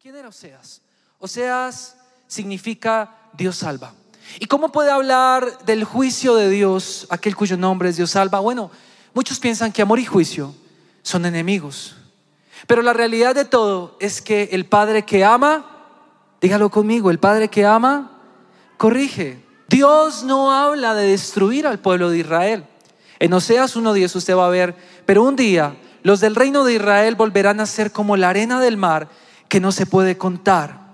¿Quién era Oseas? Oseas significa Dios salva. ¿Y cómo puede hablar del juicio de Dios aquel cuyo nombre es Dios salva? Bueno, muchos piensan que amor y juicio son enemigos. Pero la realidad de todo es que el Padre que ama, dígalo conmigo, el Padre que ama, corrige. Dios no habla de destruir al pueblo de Israel. En Oseas 1.10 usted va a ver, pero un día los del reino de Israel volverán a ser como la arena del mar que no se puede contar.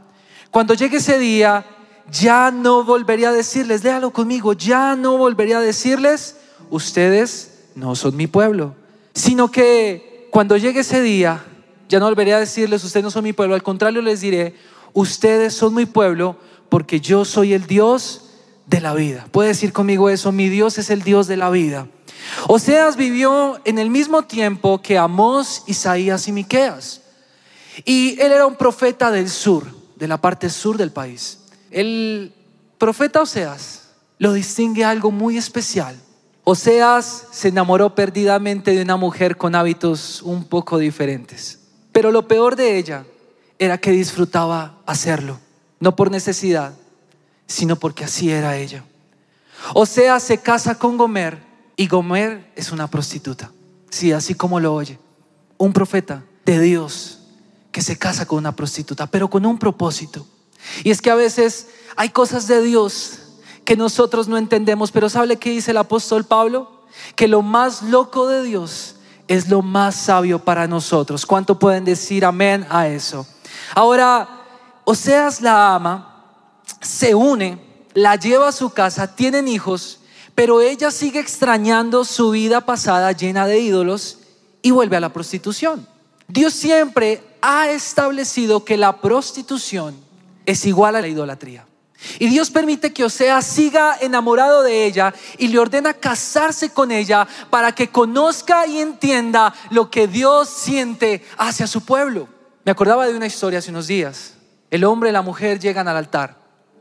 Cuando llegue ese día, ya no volvería a decirles, déjalo conmigo, ya no volvería a decirles, ustedes no son mi pueblo, sino que cuando llegue ese día, ya no volvería a decirles, ustedes no son mi pueblo, al contrario les diré, ustedes son mi pueblo porque yo soy el Dios de la vida. Puede decir conmigo eso, mi Dios es el Dios de la vida. Oseas vivió en el mismo tiempo que Amós, Isaías y Miqueas. Y él era un profeta del sur, de la parte sur del país. El profeta Oseas lo distingue algo muy especial. Oseas se enamoró perdidamente de una mujer con hábitos un poco diferentes. Pero lo peor de ella era que disfrutaba hacerlo, no por necesidad, sino porque así era ella. Oseas se casa con Gomer y Gomer es una prostituta. Sí, así como lo oye. Un profeta de Dios que se casa con una prostituta, pero con un propósito. Y es que a veces hay cosas de Dios que nosotros no entendemos, pero ¿sabe qué dice el apóstol Pablo? Que lo más loco de Dios es lo más sabio para nosotros. ¿Cuánto pueden decir amén a eso? Ahora, Oseas la ama, se une, la lleva a su casa, tienen hijos, pero ella sigue extrañando su vida pasada llena de ídolos y vuelve a la prostitución. Dios siempre ha establecido que la prostitución es igual a la idolatría. Y Dios permite que Osea siga enamorado de ella y le ordena casarse con ella para que conozca y entienda lo que Dios siente hacia su pueblo. Me acordaba de una historia hace unos días. El hombre y la mujer llegan al altar.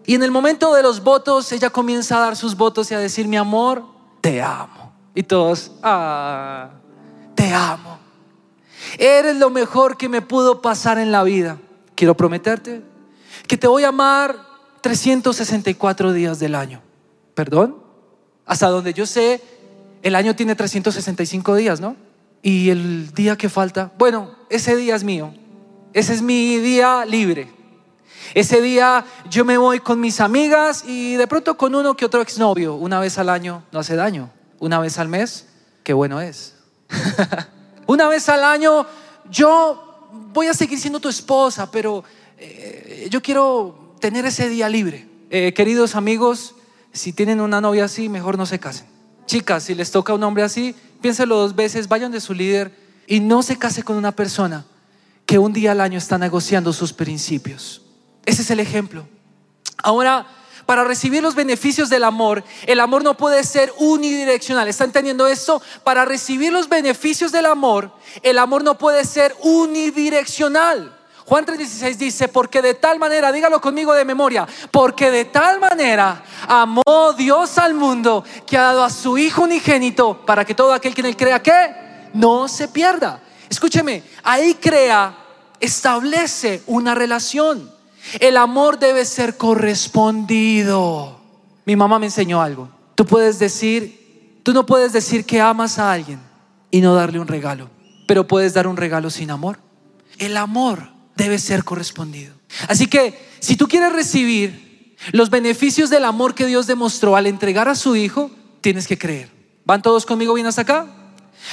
Y en el momento de los votos, ella comienza a dar sus votos y a decir, mi amor, te amo. Y todos, ah, te amo. Eres lo mejor que me pudo pasar en la vida. Quiero prometerte que te voy a amar 364 días del año. ¿Perdón? Hasta donde yo sé, el año tiene 365 días, ¿no? Y el día que falta, bueno, ese día es mío. Ese es mi día libre. Ese día yo me voy con mis amigas y de pronto con uno que otro exnovio. Una vez al año no hace daño. Una vez al mes, qué bueno es. Una vez al año yo voy a seguir siendo tu esposa, pero eh, yo quiero tener ese día libre. Eh, queridos amigos, si tienen una novia así, mejor no se casen. Chicas, si les toca un hombre así, piénselo dos veces, vayan de su líder y no se case con una persona que un día al año está negociando sus principios. Ese es el ejemplo. Ahora, para recibir los beneficios del amor, el amor no puede ser unidireccional. ¿Están entendiendo esto? Para recibir los beneficios del amor, el amor no puede ser unidireccional. Juan 3:16 dice, porque de tal manera, dígalo conmigo de memoria, porque de tal manera amó Dios al mundo que ha dado a su Hijo unigénito para que todo aquel que en él crea que no se pierda. Escúcheme, ahí crea, establece una relación. El amor debe ser correspondido. Mi mamá me enseñó algo. Tú puedes decir, tú no puedes decir que amas a alguien y no darle un regalo, pero puedes dar un regalo sin amor. El amor debe ser correspondido. Así que si tú quieres recibir los beneficios del amor que Dios demostró al entregar a su Hijo, tienes que creer. ¿Van todos conmigo bien hasta acá?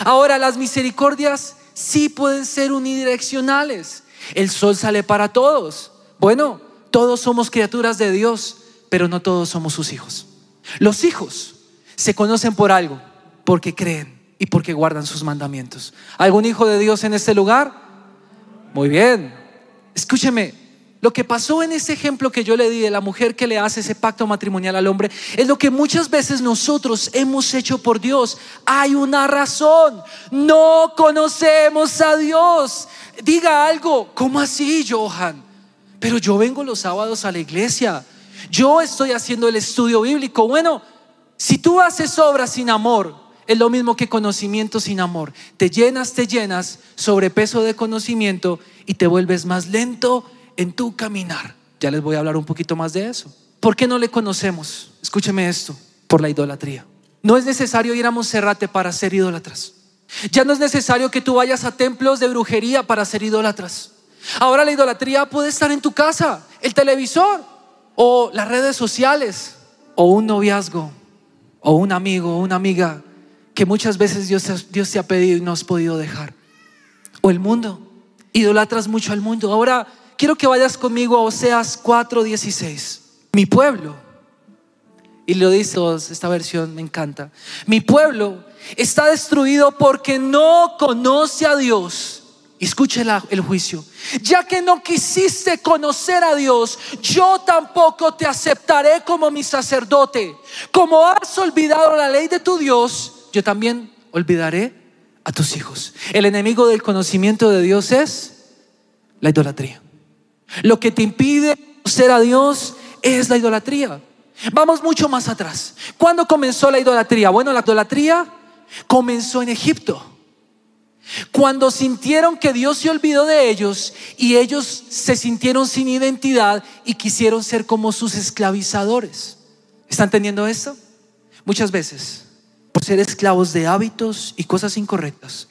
Ahora, las misericordias sí pueden ser unidireccionales. El sol sale para todos. Bueno, todos somos criaturas de Dios, pero no todos somos sus hijos. Los hijos se conocen por algo, porque creen y porque guardan sus mandamientos. ¿Algún hijo de Dios en este lugar? Muy bien. Escúcheme, lo que pasó en ese ejemplo que yo le di de la mujer que le hace ese pacto matrimonial al hombre es lo que muchas veces nosotros hemos hecho por Dios. Hay una razón. No conocemos a Dios. Diga algo. ¿Cómo así, Johan? Pero yo vengo los sábados a la iglesia. Yo estoy haciendo el estudio bíblico. Bueno, si tú haces obras sin amor, es lo mismo que conocimiento sin amor. Te llenas, te llenas, sobrepeso de conocimiento y te vuelves más lento en tu caminar. Ya les voy a hablar un poquito más de eso. ¿Por qué no le conocemos? Escúcheme esto, por la idolatría. No es necesario ir a Monserrate para ser idólatras. Ya no es necesario que tú vayas a templos de brujería para ser idólatras. Ahora la idolatría puede estar en tu casa, el televisor o las redes sociales o un noviazgo o un amigo o una amiga que muchas veces Dios, Dios te ha pedido y no has podido dejar. O el mundo. Idolatras mucho al mundo. Ahora quiero que vayas conmigo a Oseas 4:16. Mi pueblo, y lo dice esta versión me encanta, mi pueblo está destruido porque no conoce a Dios. Escuche el juicio. Ya que no quisiste conocer a Dios, yo tampoco te aceptaré como mi sacerdote. Como has olvidado la ley de tu Dios, yo también olvidaré a tus hijos. El enemigo del conocimiento de Dios es la idolatría. Lo que te impide ser a Dios es la idolatría. Vamos mucho más atrás. ¿Cuándo comenzó la idolatría? Bueno, la idolatría comenzó en Egipto. Cuando sintieron que Dios se olvidó de ellos y ellos se sintieron sin identidad y quisieron ser como sus esclavizadores. ¿Están entendiendo esto? Muchas veces por ser esclavos de hábitos y cosas incorrectas,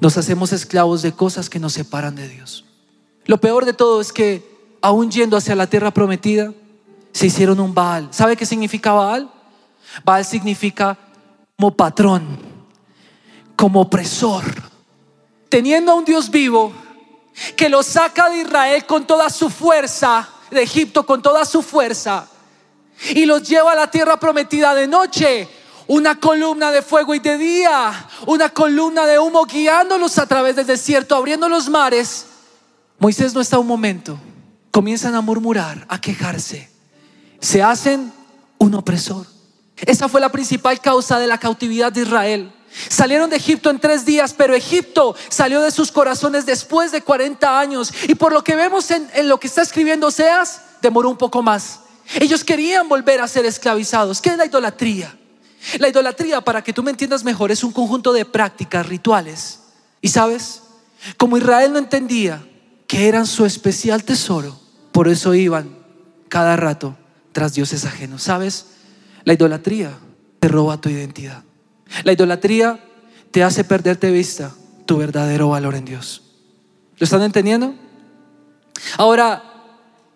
nos hacemos esclavos de cosas que nos separan de Dios. Lo peor de todo es que, aún yendo hacia la tierra prometida, se hicieron un Baal. ¿Sabe qué significa Baal? Baal significa como patrón, como opresor. Teniendo a un Dios vivo que lo saca de Israel con toda su fuerza, de Egipto con toda su fuerza, y los lleva a la tierra prometida de noche una columna de fuego y de día, una columna de humo guiándolos a través del desierto, abriendo los mares. Moisés no está un momento, comienzan a murmurar, a quejarse, se hacen un opresor. Esa fue la principal causa de la cautividad de Israel. Salieron de Egipto en tres días, pero Egipto salió de sus corazones después de 40 años. Y por lo que vemos en, lo que está escribiendo Oseas, demoró un poco más. Ellos querían volver a ser esclavizados. ¿Qué es la idolatría? La idolatría, para que tú me entiendas mejor, es un conjunto de prácticas, rituales. Y sabes, como Israel no entendía que eran su especial tesoro, por eso iban cada rato tras dioses ajenos. ¿Sabes? La idolatría te roba tu identidad. La idolatría te hace perderte vista tu verdadero valor en Dios. ¿Lo están entendiendo? Ahora,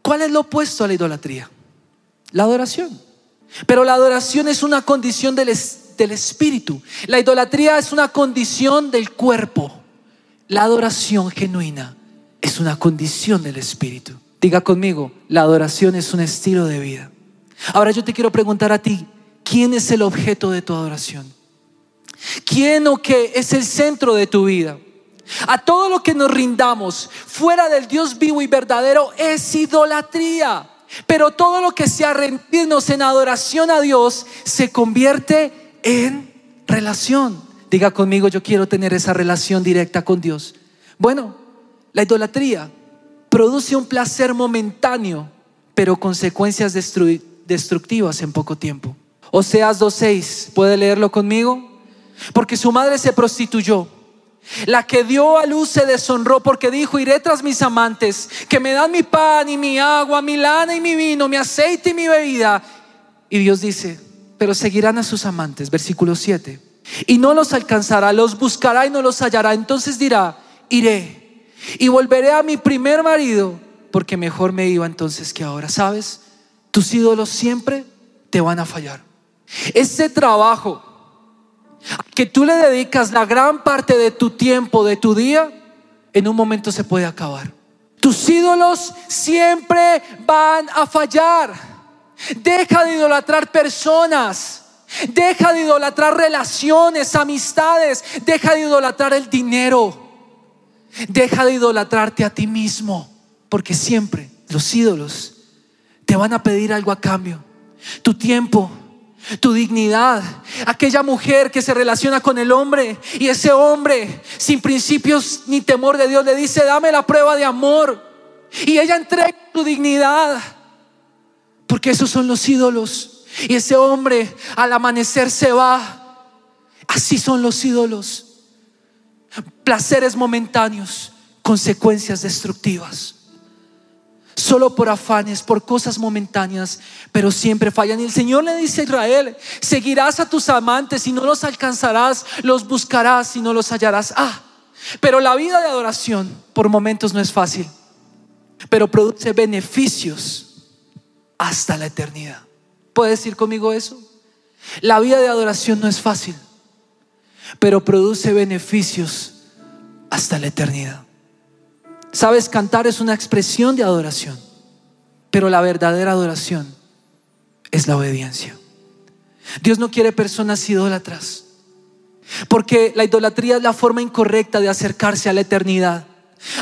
¿cuál es lo opuesto a la idolatría? La adoración. Pero la adoración es una condición del, del espíritu. La idolatría es una condición del cuerpo. La adoración genuina es una condición del espíritu. Diga conmigo, la adoración es un estilo de vida. Ahora yo te quiero preguntar a ti, ¿quién es el objeto de tu adoración? ¿Quién o qué es el centro de tu vida? A todo lo que nos rindamos fuera del Dios vivo y verdadero es idolatría. Pero todo lo que sea rendirnos en adoración a Dios se convierte en relación. Diga conmigo, yo quiero tener esa relación directa con Dios. Bueno, la idolatría produce un placer momentáneo, pero consecuencias destructivas en poco tiempo. Oseas 2.6, ¿puede leerlo conmigo? Porque su madre se prostituyó la que dio a luz se deshonró porque dijo, iré tras mis amantes, que me dan mi pan y mi agua, mi lana y mi vino, mi aceite y mi bebida. Y Dios dice, pero seguirán a sus amantes, versículo 7. Y no los alcanzará, los buscará y no los hallará. Entonces dirá, iré y volveré a mi primer marido, porque mejor me iba entonces que ahora. ¿Sabes? Tus ídolos siempre te van a fallar. Ese trabajo que tú le dedicas la gran parte de tu tiempo, de tu día, en un momento se puede acabar. Tus ídolos siempre van a fallar. Deja de idolatrar personas. Deja de idolatrar relaciones, amistades. Deja de idolatrar el dinero. Deja de idolatrarte a ti mismo. Porque siempre los ídolos te van a pedir algo a cambio. Tu tiempo, tu dignidad. Aquella mujer que se relaciona con el hombre y ese hombre sin principios ni temor de Dios le dice, dame la prueba de amor. Y ella entrega tu dignidad. Porque esos son los ídolos. Y ese hombre al amanecer se va. Así son los ídolos. Placeres momentáneos, consecuencias destructivas. Solo por afanes, por cosas momentáneas, pero siempre fallan. Y el Señor le dice a Israel, seguirás a tus amantes y no los alcanzarás, los buscarás y no los hallarás. Ah, pero la vida de adoración por momentos no es fácil, pero produce beneficios hasta la eternidad. ¿Puedes decir conmigo eso? La vida de adoración no es fácil, pero produce beneficios hasta la eternidad. Sabes, cantar es una expresión de adoración, pero la verdadera adoración es la obediencia. Dios no quiere personas idólatras, porque la idolatría es la forma incorrecta de acercarse a la eternidad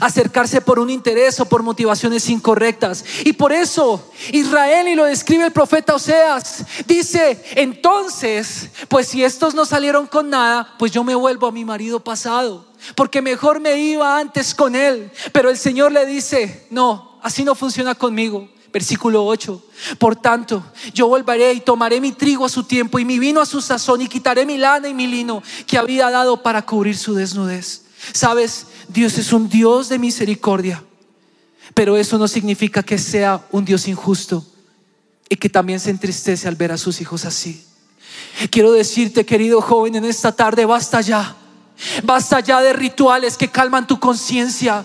acercarse por un interés o por motivaciones incorrectas. Y por eso Israel, y lo describe el profeta Oseas, dice, entonces, pues si estos no salieron con nada, pues yo me vuelvo a mi marido pasado, porque mejor me iba antes con él. Pero el Señor le dice, no, así no funciona conmigo. Versículo 8. Por tanto, yo volveré y tomaré mi trigo a su tiempo y mi vino a su sazón y quitaré mi lana y mi lino que había dado para cubrir su desnudez. Sabes, Dios es un Dios de misericordia, pero eso no significa que sea un Dios injusto y que también se entristece al ver a sus hijos así. Quiero decirte, querido joven, en esta tarde, basta ya. Basta ya de rituales que calman tu conciencia.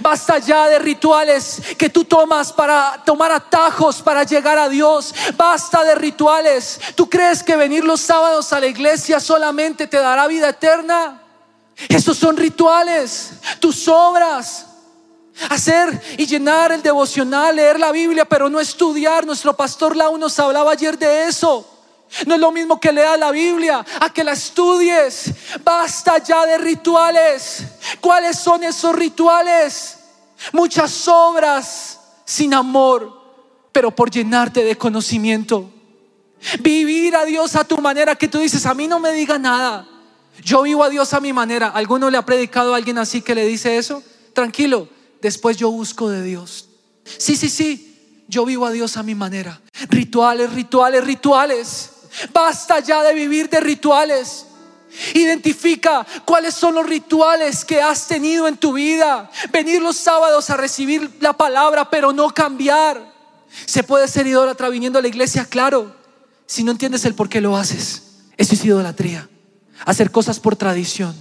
Basta ya de rituales que tú tomas para tomar atajos para llegar a Dios. Basta de rituales. ¿Tú crees que venir los sábados a la iglesia solamente te dará vida eterna? Estos son rituales, tus obras. Hacer y llenar el devocional, leer la Biblia, pero no estudiar. Nuestro pastor Lau nos hablaba ayer de eso. No es lo mismo que leas la Biblia, a que la estudies. Basta ya de rituales. ¿Cuáles son esos rituales? Muchas obras sin amor, pero por llenarte de conocimiento. Vivir a Dios a tu manera que tú dices, a mí no me diga nada. Yo vivo a Dios a mi manera. ¿Alguno le ha predicado a alguien así que le dice eso? Tranquilo, después yo busco de Dios. Sí, sí, sí, yo vivo a Dios a mi manera. Rituales, rituales, rituales. Basta ya de vivir de rituales. Identifica cuáles son los rituales que has tenido en tu vida. Venir los sábados a recibir la palabra, pero no cambiar. Se puede ser idólatra viniendo a la iglesia, claro. Si no entiendes el por qué lo haces, eso es idolatría hacer cosas por tradición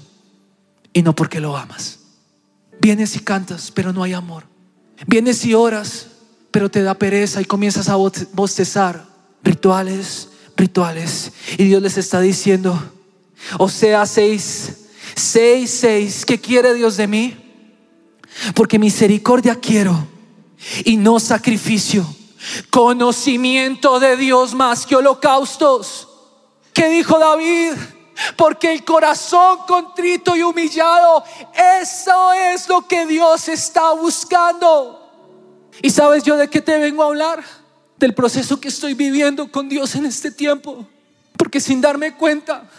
y no porque lo amas. Vienes y cantas, pero no hay amor. Vienes y oras, pero te da pereza y comienzas a bostezar. Rituales, rituales. Y Dios les está diciendo, o sea, seis, seis, seis, ¿qué quiere Dios de mí? Porque misericordia quiero y no sacrificio. Conocimiento de Dios más que holocaustos. ¿Qué dijo David? Porque el corazón contrito y humillado, eso es lo que Dios está buscando. ¿Y sabes yo de qué te vengo a hablar? Del proceso que estoy viviendo con Dios en este tiempo. Porque sin darme cuenta,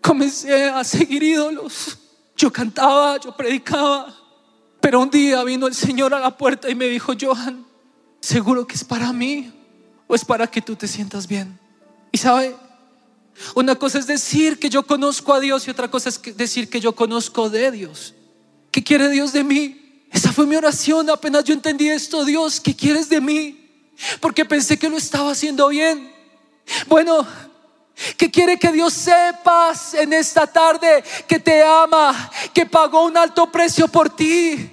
comencé a seguir ídolos. Yo cantaba, yo predicaba. Pero un día vino el Señor a la puerta y me dijo, Johan, seguro que es para mí o es para que tú te sientas bien. Y sabe, una cosa es decir que yo conozco a Dios y otra cosa es decir que yo conozco de Dios. ¿Qué quiere Dios de mí? Esa fue mi oración apenas yo entendí esto. Dios, ¿qué quieres de mí? Porque pensé que lo estaba haciendo bien. Bueno, ¿qué quiere que Dios sepas en esta tarde? Que te ama, que pagó un alto precio por ti.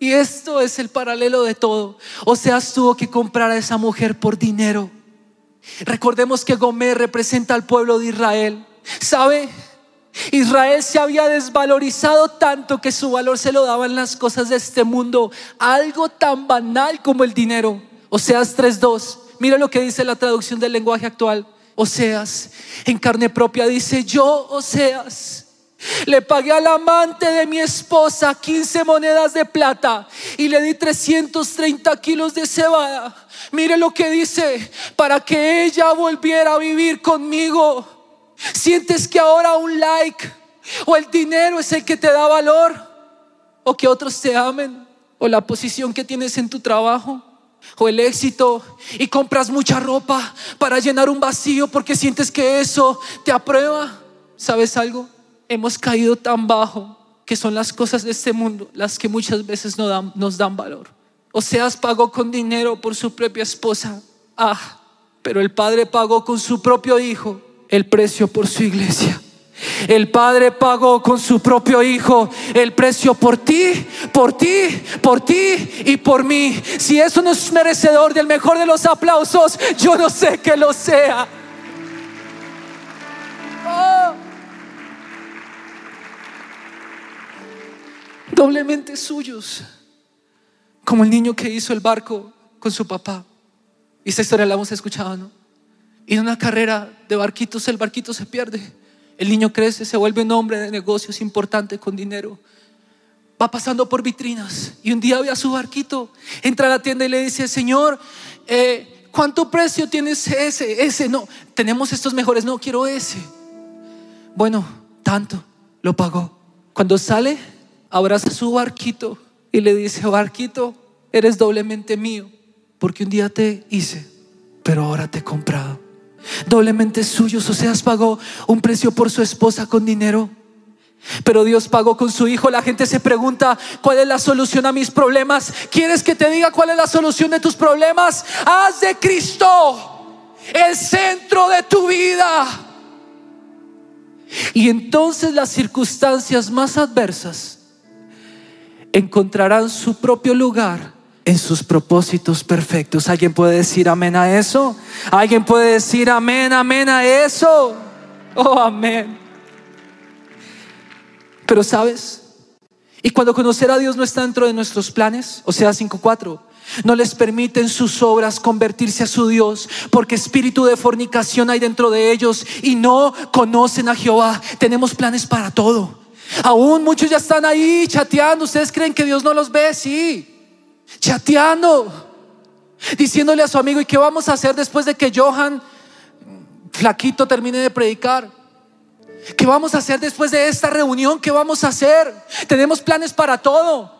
Y esto es el paralelo de todo. O sea, tuvo que comprar a esa mujer por dinero. Recordemos que Gomer representa al pueblo de Israel. ¿Sabe? Israel se había desvalorizado tanto que su valor se lo daban las cosas de este mundo, algo tan banal como el dinero. Oseas 3:2. Mira lo que dice la traducción del lenguaje actual. Oseas, en carne propia dice, "Yo, Oseas, le pagué al amante de mi esposa 15 monedas de plata y le di 330 kilos de cebada. Mire lo que dice, para que ella volviera a vivir conmigo. ¿Sientes que ahora un like o el dinero es el que te da valor? ¿O que otros te amen? ¿O la posición que tienes en tu trabajo? ¿O el éxito? Y compras mucha ropa para llenar un vacío porque sientes que eso te aprueba. ¿Sabes algo? Hemos caído tan bajo que son las cosas de este mundo las que muchas veces nos dan, nos dan valor. Oseas pagó con dinero por su propia esposa. Ah, pero el Padre pagó con su propio Hijo el precio por su iglesia. El Padre pagó con su propio Hijo el precio por ti, por ti, por ti y por mí. Si eso no es merecedor del mejor de los aplausos, yo no sé que lo sea. Doblemente suyos, como el niño que hizo el barco con su papá. Y esta historia la hemos escuchado, ¿no? Y en una carrera de barquitos, el barquito se pierde el niño crece, se vuelve un hombre de negocios importante con dinero. Va pasando por vitrinas y un día ve a su barquito, entra a la tienda y le dice, Señor, eh, ¿cuánto precio tienes ese? Ese, no, tenemos estos mejores, no, quiero ese. Bueno, tanto, lo pagó. Cuando sale, abraza su barquito y le dice, barquito, eres doblemente mío, porque un día te hice, pero ahora te he comprado doblemente suyos. Oseas pagó un precio por su esposa con dinero. Pero Dios pagó con su hijo. La gente se pregunta, ¿cuál es la solución a mis problemas? ¿Quieres que te diga cuál es la solución de tus problemas? Haz de Cristo el centro de tu vida. Y entonces las circunstancias más adversas encontrarán su propio lugar en sus propósitos perfectos. ¿Alguien puede decir amén a eso? ¿Alguien puede decir amén, amén a eso? Oh, amén. Pero sabes, y cuando conocer a Dios no está dentro de nuestros planes, o sea, 5.4, no les permiten sus obras convertirse a su Dios, porque espíritu de fornicación hay dentro de ellos y no conocen a Jehová. Tenemos planes para todo. Aún muchos ya están ahí chateando. ¿Ustedes creen que Dios no los ve? Sí chateando, diciéndole a su amigo, ¿y qué vamos a hacer después de que Johan, flaquito, termine de predicar? ¿Qué vamos a hacer después de esta reunión? ¿Qué vamos a hacer? Tenemos planes para todo.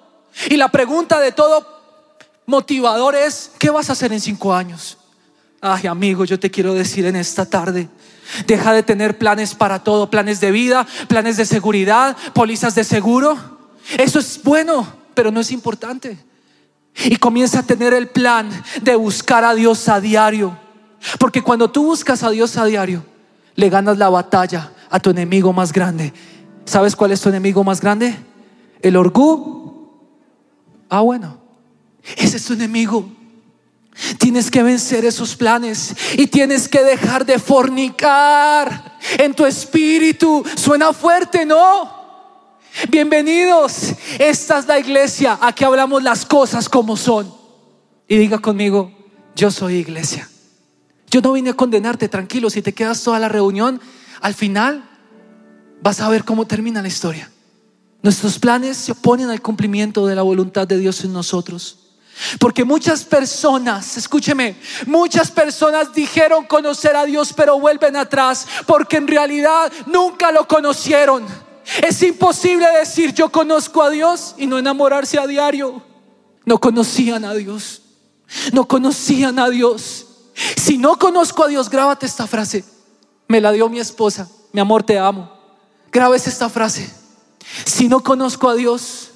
Y la pregunta de todo motivador es, ¿qué vas a hacer en cinco años? Ay, amigo, yo te quiero decir en esta tarde, deja de tener planes para todo, planes de vida, planes de seguridad, pólizas de seguro. Eso es bueno, pero no es importante. Y comienza a tener el plan de buscar a Dios a diario. Porque cuando tú buscas a Dios a diario, le ganas la batalla a tu enemigo más grande. ¿Sabes cuál es tu enemigo más grande? El orgullo. Ah, bueno. Ese es tu enemigo. Tienes que vencer esos planes y tienes que dejar de fornicar en tu espíritu. Suena fuerte, ¿no? Bienvenidos. Esta es la iglesia. Aquí hablamos las cosas como son. Y diga conmigo, yo soy iglesia. Yo no vine a condenarte, tranquilo. Si te quedas toda la reunión, al final vas a ver cómo termina la historia. Nuestros planes se oponen al cumplimiento de la voluntad de Dios en nosotros. Porque muchas personas, escúcheme, muchas personas dijeron conocer a Dios, pero vuelven atrás porque en realidad nunca lo conocieron. Es imposible decir yo conozco a Dios y no enamorarse a diario. No conocían a Dios. No conocían a Dios. Si no conozco a Dios, grábate esta frase. Me la dio mi esposa. Mi amor, te amo. Grabes esta frase. Si no conozco a Dios,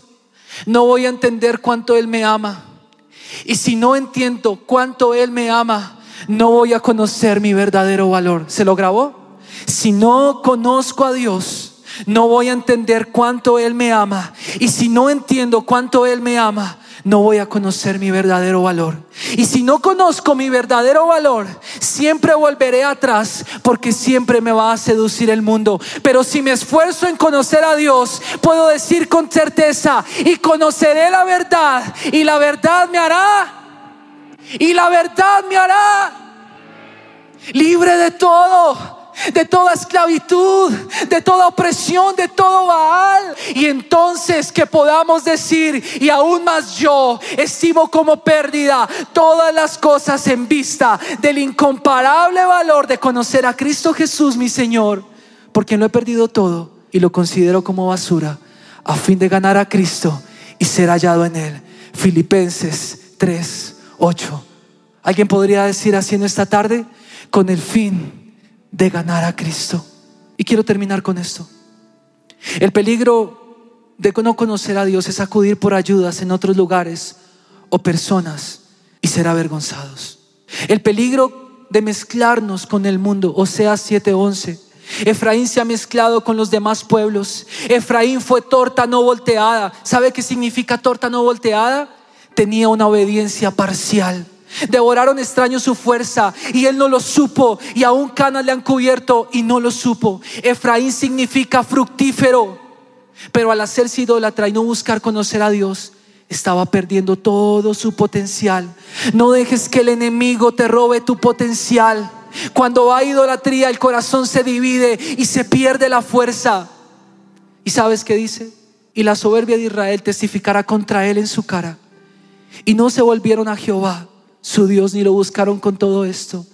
no voy a entender cuánto Él me ama. Y si no entiendo cuánto Él me ama, no voy a conocer mi verdadero valor. ¿Se lo grabó? Si no conozco a Dios, no voy a entender cuánto Él me ama. Y si no entiendo cuánto Él me ama, no voy a conocer mi verdadero valor. Y si no conozco mi verdadero valor, siempre volveré atrás porque siempre me va a seducir el mundo. Pero si me esfuerzo en conocer a Dios, puedo decir con certeza, y conoceré la verdad, y la verdad me hará, y la verdad me hará libre de todo de toda esclavitud, de toda opresión, de todo Baal. Y entonces que podamos decir, y aún más yo estimo como pérdida todas las cosas en vista del incomparable valor de conocer a Cristo Jesús, mi Señor, porque lo he perdido todo y lo considero como basura, a fin de ganar a Cristo y ser hallado en Él. Filipenses 3, 8. ¿Alguien podría decir así en esta tarde? Con el fin de ganar a Cristo. Y quiero terminar con esto. El peligro de no conocer a Dios es acudir por ayudas en otros lugares o personas y ser avergonzados. El peligro de mezclarnos con el mundo, Oseas 7:11. Efraín se ha mezclado con los demás pueblos. Efraín fue torta no volteada. ¿Sabe qué significa torta no volteada? Tenía una obediencia parcial. Devoraron extraños su fuerza y él no lo supo. Y aún canas le han cubierto y no lo supo. Efraín significa fructífero. Pero al hacerse idólatra y no buscar conocer a Dios, estaba perdiendo todo su potencial. No dejes que el enemigo te robe tu potencial. Cuando hay idolatría, el corazón se divide y se pierde la fuerza. ¿Y sabes qué dice? Y la soberbia de Israel testificará contra él en su cara. Y no se volvieron a Jehová, su Dios, ni lo buscaron con todo esto.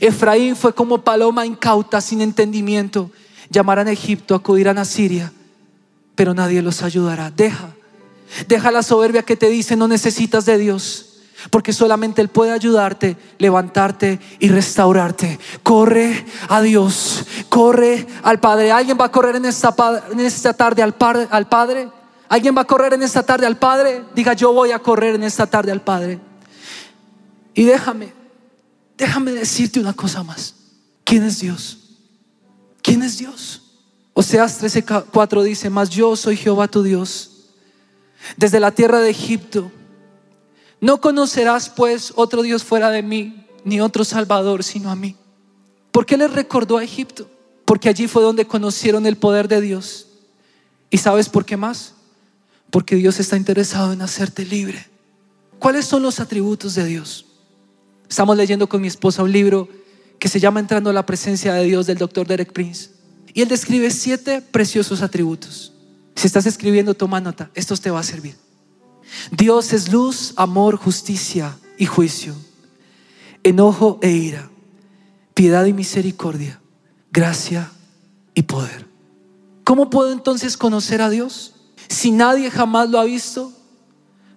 Efraín fue como paloma incauta, sin entendimiento. Llamarán a Egipto, acudirán a Siria, pero nadie los ayudará. Deja, deja la soberbia que te dice no necesitas de Dios. Porque solamente Él puede ayudarte, levantarte y restaurarte. Corre a Dios, corre al Padre. ¿Alguien va a correr en esta, tarde al, al Padre? ¿Alguien va a correr en esta tarde al Padre? Diga, yo voy a correr en esta tarde al Padre. Y déjame, déjame decirte una cosa más. ¿Quién es Dios? ¿Quién es Dios? Oseas 13:4 dice, mas yo soy Jehová tu Dios. Desde la tierra de Egipto no conocerás pues otro Dios fuera de mí, ni otro Salvador sino a mí. ¿Por qué les recordó a Egipto? Porque allí fue donde conocieron el poder de Dios. ¿Y sabes por qué más? Porque Dios está interesado en hacerte libre. ¿Cuáles son los atributos de Dios? Estamos leyendo con mi esposa un libro que se llama Entrando a la presencia de Dios del doctor Derek Prince. Y él describe siete preciosos atributos. Si estás escribiendo, toma nota. Estos te va a servir. Dios es luz, amor, justicia y juicio, enojo e ira, piedad y misericordia, gracia y poder. ¿Cómo puedo entonces conocer a Dios? Si nadie jamás lo ha visto,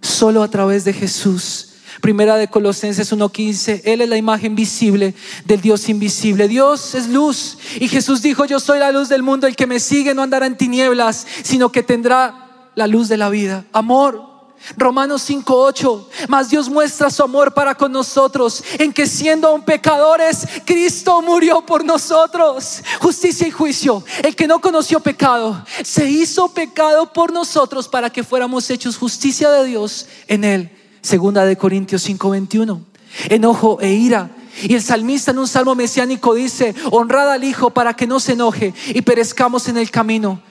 solo a través de Jesús. Primera de Colosenses 1:15, Él es la imagen visible del Dios invisible. Dios es luz y Jesús dijo, yo soy la luz del mundo, el que me sigue no andará en tinieblas, sino que tendrá la luz de la vida. Amor, Romanos 5:8, mas Dios muestra su amor para con nosotros en que siendo aún pecadores, Cristo murió por nosotros. Justicia y juicio. El que no conoció pecado, se hizo pecado por nosotros para que fuéramos hechos justicia de Dios en él. Segunda de Corintios 5:21. Enojo e ira. Y el salmista en un salmo mesiánico dice, honrad al Hijo para que no se enoje y perezcamos en el camino,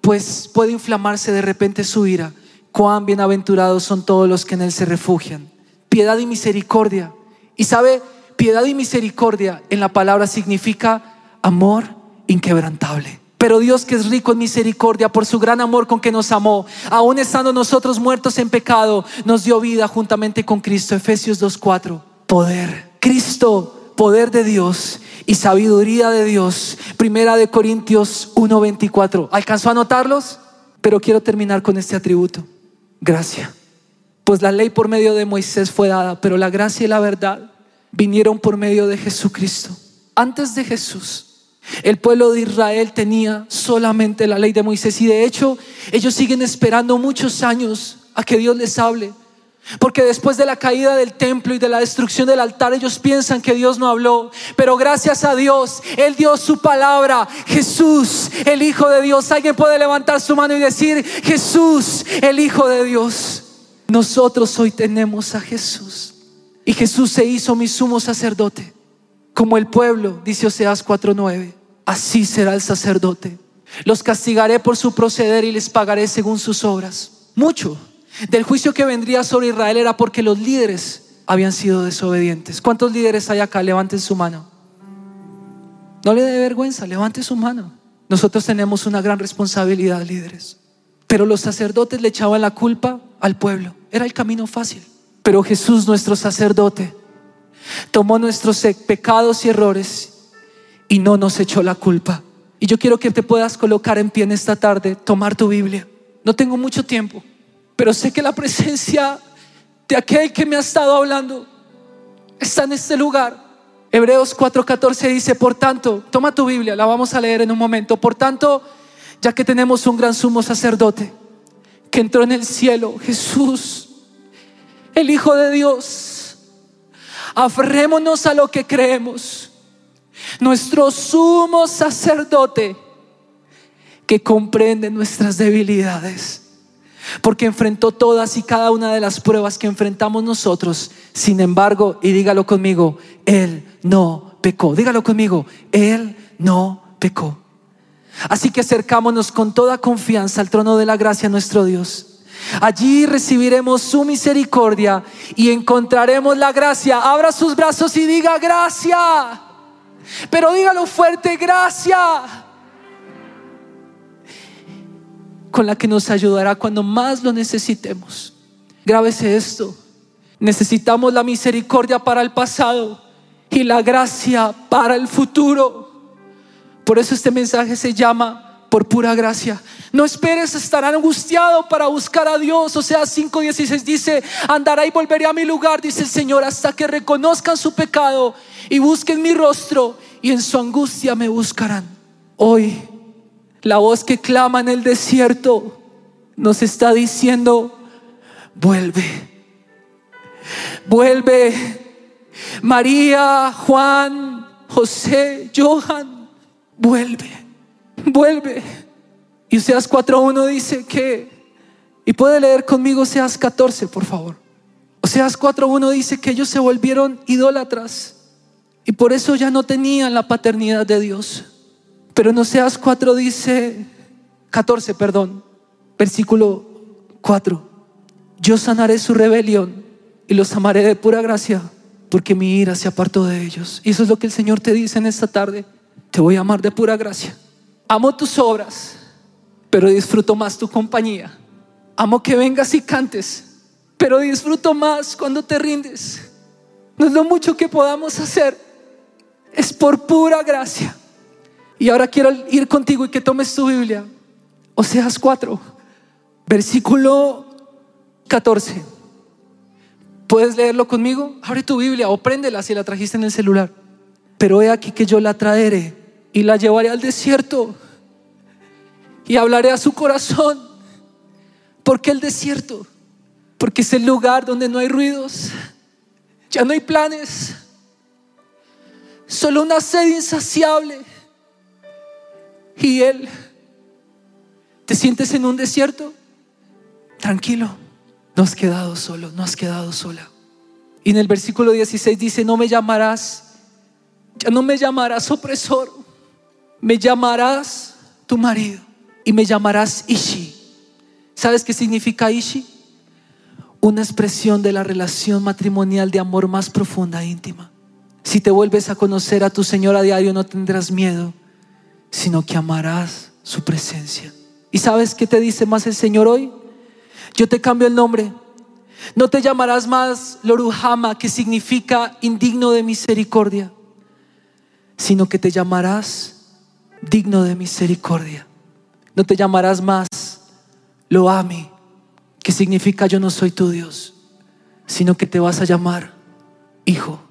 pues puede inflamarse de repente su ira cuán bienaventurados son todos los que en Él se refugian. Piedad y misericordia. Y sabe, piedad y misericordia en la palabra significa amor inquebrantable. Pero Dios que es rico en misericordia por su gran amor con que nos amó, aun estando nosotros muertos en pecado, nos dio vida juntamente con Cristo. Efesios 2.4. Poder. Cristo, poder de Dios y sabiduría de Dios. Primera de Corintios 1.24. ¿Alcanzó a notarlos? Pero quiero terminar con este atributo gracia. Pues la ley por medio de Moisés fue dada, pero la gracia y la verdad vinieron por medio de Jesucristo. Antes de Jesús, el pueblo de Israel tenía solamente la ley de Moisés y de hecho ellos siguen esperando muchos años a que Dios les hable. Porque después de la caída del templo y de la destrucción del altar, ellos piensan que Dios no habló. Pero gracias a Dios, Él dio su palabra. Jesús, el Hijo de Dios. Alguien puede levantar su mano y decir, Jesús, el Hijo de Dios. Nosotros hoy tenemos a Jesús. Y Jesús se hizo mi sumo sacerdote. Como el pueblo, dice Oseas 4:9. Así será el sacerdote. Los castigaré por su proceder y les pagaré según sus obras. Mucho del juicio que vendría sobre Israel era porque los líderes habían sido desobedientes. ¿Cuántos líderes hay acá? Levanten su mano. No le dé vergüenza, levante su mano. Nosotros tenemos una gran responsabilidad, líderes. Pero los sacerdotes le echaban la culpa al pueblo. Era el camino fácil. Pero Jesús, nuestro sacerdote, tomó nuestros pecados y errores y no nos echó la culpa. Y yo quiero que te puedas colocar en pie en esta tarde, tomar tu Biblia. No tengo mucho tiempo. Pero sé que la presencia de aquel que me ha estado hablando está en este lugar. Hebreos 4:14 dice, por tanto, toma tu Biblia, la vamos a leer en un momento. Por tanto, ya que tenemos un gran sumo sacerdote que entró en el cielo, Jesús, el Hijo de Dios. Aferrémonos a lo que creemos. Nuestro sumo sacerdote que comprende nuestras debilidades. Porque enfrentó todas y cada una de las pruebas que enfrentamos nosotros. Sin embargo, y dígalo conmigo, Él no pecó. Dígalo conmigo, Él no pecó. Así que acercámonos con toda confianza al trono de la gracia, nuestro Dios. Allí recibiremos su misericordia y encontraremos la gracia. Abra sus brazos y diga gracia. Pero dígalo fuerte, gracia. Con la que nos ayudará cuando más lo necesitemos. Grábese esto. Necesitamos la misericordia para el pasado y la gracia para el futuro. Por eso este mensaje se llama por pura gracia. No esperes estar angustiado para buscar a Dios. O sea, 5.16 dice, andará y volveré a mi lugar, dice el Señor, hasta que reconozcan su pecado y busquen mi rostro y en su angustia me buscarán. Hoy, la voz que clama en el desierto nos está diciendo, vuelve, vuelve. María, Juan, José, Johan, vuelve, vuelve. Y Oseas 4.1 dice que, y puede leer conmigo Oseas 14, por favor. Oseas 4.1 dice que ellos se volvieron idólatras y por eso ya no tenían la paternidad de Dios. Pero en Oseas 4 dice, 14, perdón, versículo 4, yo sanaré su rebelión y los amaré de pura gracia porque mi ira se apartó de ellos. Y eso es lo que el Señor te dice en esta tarde te voy a amar de pura gracia. Amo tus obras, pero disfruto más tu compañía. Amo que vengas y cantes, pero disfruto más cuando te rindes. No es lo mucho que podamos hacer, es por pura gracia. Y ahora quiero ir contigo y que tomes tu Biblia. Oseas 4, versículo 14. ¿Puedes leerlo conmigo? Abre tu Biblia o préndela si la trajiste en el celular. Pero he aquí que yo la traeré y la llevaré al desierto y hablaré a su corazón. ¿Por qué el desierto? Porque es el lugar donde no hay ruidos, ya no hay planes, solo una sed insaciable. Y Él, ¿te sientes en un desierto? Tranquilo, no has quedado solo, no has quedado sola. Y en el versículo 16 dice, no me llamarás, ya no me llamarás opresor me llamarás tu marido y me llamarás Ishi. ¿Sabes qué significa Ishi? Una expresión de la relación matrimonial de amor más profunda e íntima. Si te vuelves a conocer a tu Señor a diario, no tendrás miedo, sino que amarás su presencia. ¿Y sabes qué te dice más el Señor hoy? Yo te cambio el nombre. No te llamarás más Loruhama, que significa indigno de misericordia, sino que te llamarás digno de misericordia. No te llamarás más lo ami, que significa yo no soy tu Dios, sino que te vas a llamar hijo.